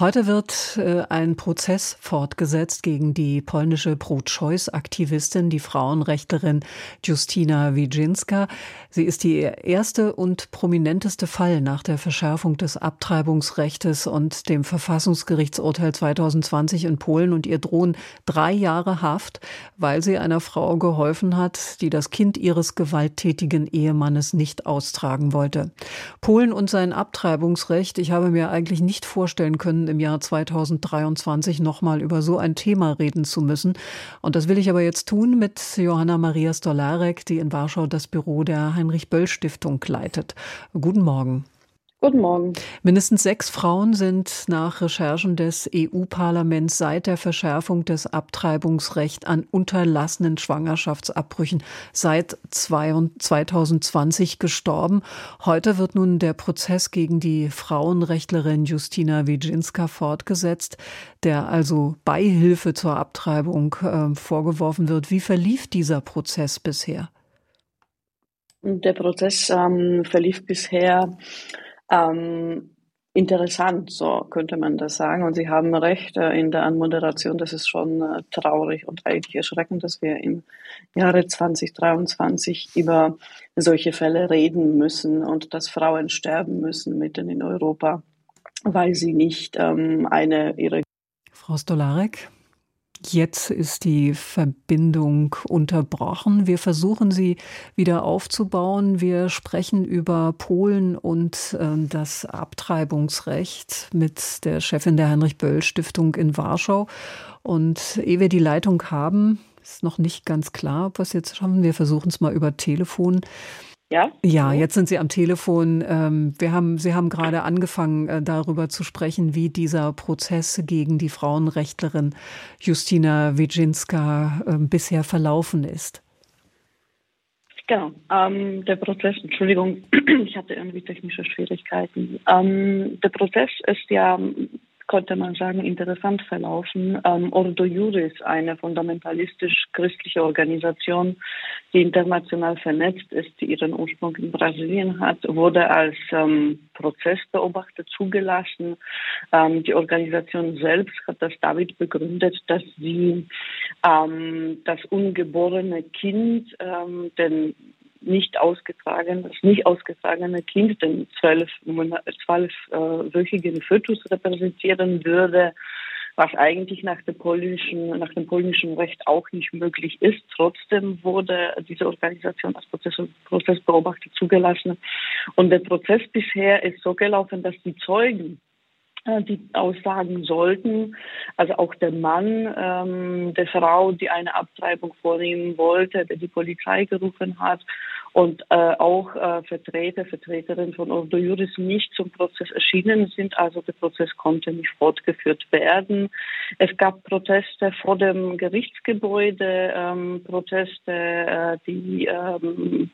Heute wird äh, ein Prozess fortgesetzt gegen die polnische Pro-Choice-Aktivistin, die Frauenrechtlerin Justina Wijinska. Sie ist die erste und prominenteste Fall nach der Verschärfung des Abtreibungsrechtes und dem Verfassungsgerichtsurteil 2020 in Polen und ihr drohen drei Jahre Haft, weil sie einer Frau geholfen hat, die das Kind ihres gewalttätigen Ehemannes nicht austragen wollte. Polen und sein Abtreibungsrecht, ich habe mir eigentlich nicht vorstellen können, im Jahr 2023 nochmal über so ein Thema reden zu müssen. Und das will ich aber jetzt tun mit Johanna Maria Stolarek, die in Warschau das Büro der Heinrich-Böll-Stiftung leitet. Guten Morgen. Guten Morgen. Mindestens sechs Frauen sind nach Recherchen des EU-Parlaments seit der Verschärfung des Abtreibungsrechts an unterlassenen Schwangerschaftsabbrüchen seit 2020 gestorben. Heute wird nun der Prozess gegen die Frauenrechtlerin Justina Wijinska fortgesetzt, der also Beihilfe zur Abtreibung äh, vorgeworfen wird. Wie verlief dieser Prozess bisher? Der Prozess ähm, verlief bisher ähm, interessant, so könnte man das sagen. Und Sie haben recht äh, in der Anmoderation, das ist schon äh, traurig und eigentlich erschreckend, dass wir im Jahre 2023 über solche Fälle reden müssen und dass Frauen sterben müssen mitten in Europa, weil sie nicht ähm, eine ihre Frau Stolarek. Jetzt ist die Verbindung unterbrochen. Wir versuchen sie wieder aufzubauen. Wir sprechen über Polen und äh, das Abtreibungsrecht mit der Chefin der Heinrich-Böll-Stiftung in Warschau. Und ehe wir die Leitung haben, ist noch nicht ganz klar, ob wir es jetzt schaffen. Wir versuchen es mal über Telefon. Ja? Ja, jetzt sind Sie am Telefon. Ähm, wir haben, Sie haben gerade angefangen, äh, darüber zu sprechen, wie dieser Prozess gegen die Frauenrechtlerin Justina Wijinska ähm, bisher verlaufen ist. Genau, ähm, der Prozess, Entschuldigung, ich hatte irgendwie technische Schwierigkeiten. Ähm, der Prozess ist ja konnte man sagen, interessant verlaufen. Ähm, Ordo Juris, eine fundamentalistisch-christliche Organisation, die international vernetzt ist, die ihren Ursprung in Brasilien hat, wurde als ähm, Prozessbeobachter zugelassen. Ähm, die Organisation selbst hat das damit begründet, dass sie ähm, das ungeborene Kind, ähm, den nicht ausgetragen, das nicht ausgetragene Kind den zwölf, zwölfwöchigen äh, Fötus repräsentieren würde, was eigentlich nach dem polnischen, nach dem polnischen Recht auch nicht möglich ist. Trotzdem wurde diese Organisation als Prozess, Prozessbeobachter zugelassen. Und der Prozess bisher ist so gelaufen, dass die Zeugen die aussagen sollten. Also auch der Mann ähm, der Frau, die eine Abtreibung vornehmen wollte, der die Polizei gerufen hat und äh, auch äh, Vertreter, Vertreterinnen von Ordo Juris nicht zum Prozess erschienen sind. Also der Prozess konnte nicht fortgeführt werden. Es gab Proteste vor dem Gerichtsgebäude, ähm, Proteste, äh, die ähm,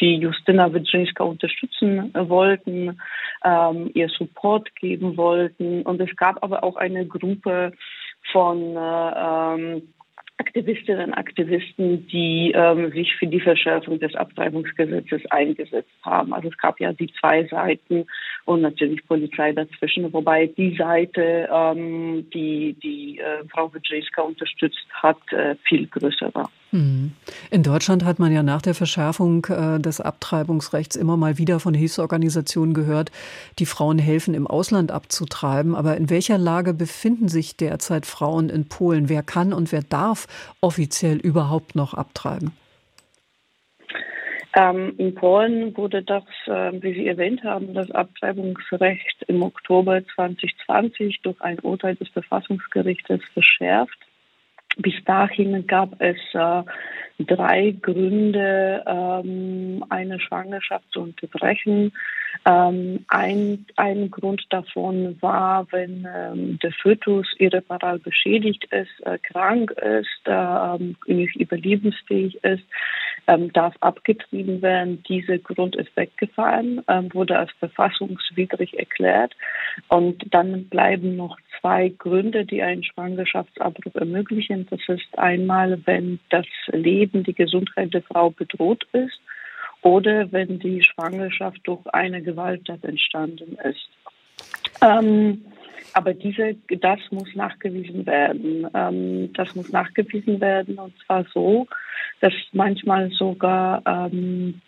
die Justina Wydrzyńska unterstützen wollten, ähm, ihr Support geben wollten. Und es gab aber auch eine Gruppe von äh, ähm, Aktivistinnen und Aktivisten, die ähm, sich für die Verschärfung des Abtreibungsgesetzes eingesetzt haben. Also es gab ja die zwei Seiten und natürlich Polizei dazwischen, wobei die Seite, ähm, die die äh, Frau Wojcicka unterstützt hat, äh, viel größer war. Hm. In Deutschland hat man ja nach der Verschärfung äh, des Abtreibungsrechts immer mal wieder von Hilfsorganisationen gehört, die Frauen helfen, im Ausland abzutreiben. Aber in welcher Lage befinden sich derzeit Frauen in Polen? Wer kann und wer darf offiziell überhaupt noch abtreiben? Ähm, in Polen wurde das, äh, wie Sie erwähnt haben, das Abtreibungsrecht im Oktober 2020 durch ein Urteil des Verfassungsgerichtes verschärft. Bis dahin gab es äh, drei Gründe, ähm, eine Schwangerschaft zu unterbrechen. Ähm, ein, ein Grund davon war, wenn ähm, der Fötus irreparabel beschädigt ist, äh, krank ist, äh, nicht überlebensfähig ist, ähm, darf abgetrieben werden. Dieser Grund ist weggefallen, ähm, wurde als verfassungswidrig erklärt. Und dann bleiben noch zwei Gründe, die einen Schwangerschaftsabbruch ermöglichen. Das ist einmal, wenn das Leben, die Gesundheit der Frau bedroht ist oder wenn die Schwangerschaft durch eine Gewalttat entstanden ist. Ähm, aber diese, das muss nachgewiesen werden. Ähm, das muss nachgewiesen werden und zwar so, dass manchmal sogar ähm,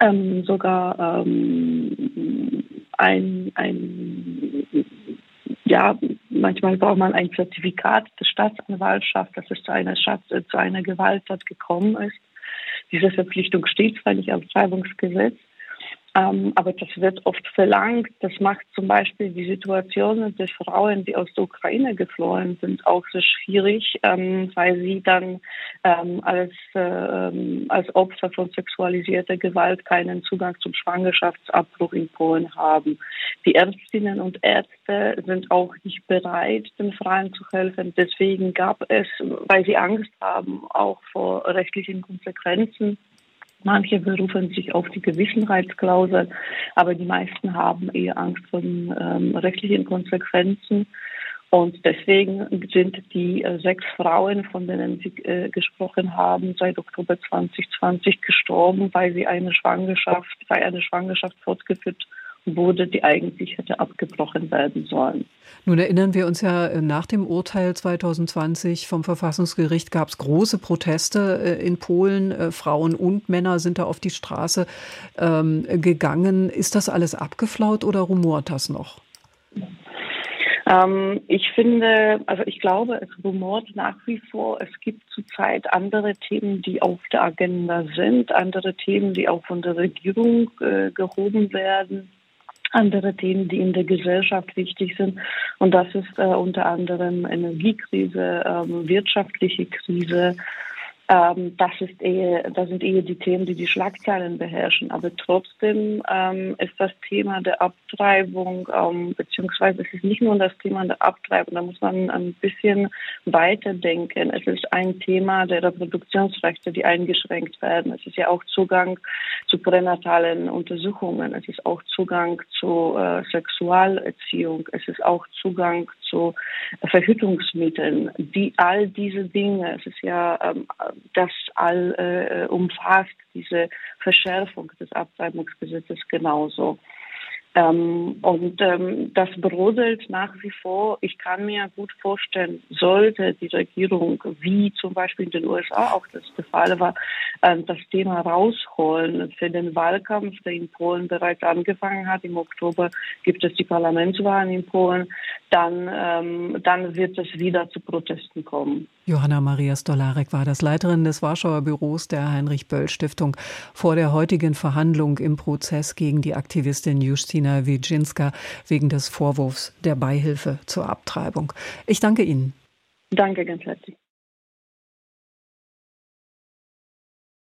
ähm, sogar ähm, ein, ein ja, manchmal braucht man ein Zertifikat der Staatsanwaltschaft, dass es zu einer, Stadt, zu einer Gewalttat gekommen ist. Diese Verpflichtung steht zwar nicht am Treibungsgesetz, ähm, aber das wird oft verlangt. Das macht zum Beispiel die Situation der Frauen, die aus der Ukraine geflohen sind, auch sehr schwierig, ähm, weil sie dann ähm, als, äh, als Opfer von sexualisierter Gewalt keinen Zugang zum Schwangerschaftsabbruch in Polen haben. Die Ärztinnen und Ärzte sind auch nicht bereit, den Frauen zu helfen. Deswegen gab es, weil sie Angst haben, auch vor rechtlichen Konsequenzen, Manche berufen sich auf die Gewissenheitsklausel, aber die meisten haben eher Angst vor ähm, rechtlichen Konsequenzen. Und deswegen sind die äh, sechs Frauen, von denen Sie äh, gesprochen haben, seit Oktober 2020 gestorben, weil sie eine Schwangerschaft, weil eine Schwangerschaft fortgeführt wurde, die eigentlich hätte abgebrochen werden sollen. Nun erinnern wir uns ja, äh, nach dem Urteil 2020 vom Verfassungsgericht gab es große Proteste äh, in Polen. Äh, Frauen und Männer sind da auf die Straße ähm, gegangen. Ist das alles abgeflaut oder rumort das noch? Ähm, ich finde, also ich glaube, es rumort nach wie vor. Es gibt zurzeit andere Themen, die auf der Agenda sind, andere Themen, die auch von der Regierung äh, gehoben werden andere Themen, die in der Gesellschaft wichtig sind. Und das ist äh, unter anderem Energiekrise, ähm, wirtschaftliche Krise, ähm, das, ist eher, das sind eher die Themen, die die Schlagzeilen beherrschen. Aber trotzdem ähm, ist das Thema der Abtreibung, ähm, beziehungsweise es ist nicht nur das Thema der Abtreibung, da muss man ein bisschen weiterdenken. Es ist ein Thema der Reproduktionsrechte, die eingeschränkt werden. Es ist ja auch Zugang zu pränatalen Untersuchungen. Es ist auch Zugang zu äh, Sexualerziehung. Es ist auch Zugang zu Verhütungsmitteln. Die, all diese Dinge, es ist ja ähm, das all äh, umfasst, diese Verschärfung des Abtreibungsgesetzes genauso. Ähm, und ähm, das brodelt nach wie vor. Ich kann mir gut vorstellen, sollte die Regierung, wie zum Beispiel in den USA auch das der Fall war, das Thema rausholen für den Wahlkampf, der in Polen bereits angefangen hat. Im Oktober gibt es die Parlamentswahlen in Polen. Dann, ähm, dann wird es wieder zu Protesten kommen. Johanna Maria Stolarek war das Leiterin des Warschauer Büros der Heinrich-Böll-Stiftung vor der heutigen Verhandlung im Prozess gegen die Aktivistin Justina Wijinska wegen des Vorwurfs der Beihilfe zur Abtreibung. Ich danke Ihnen. Danke ganz herzlich.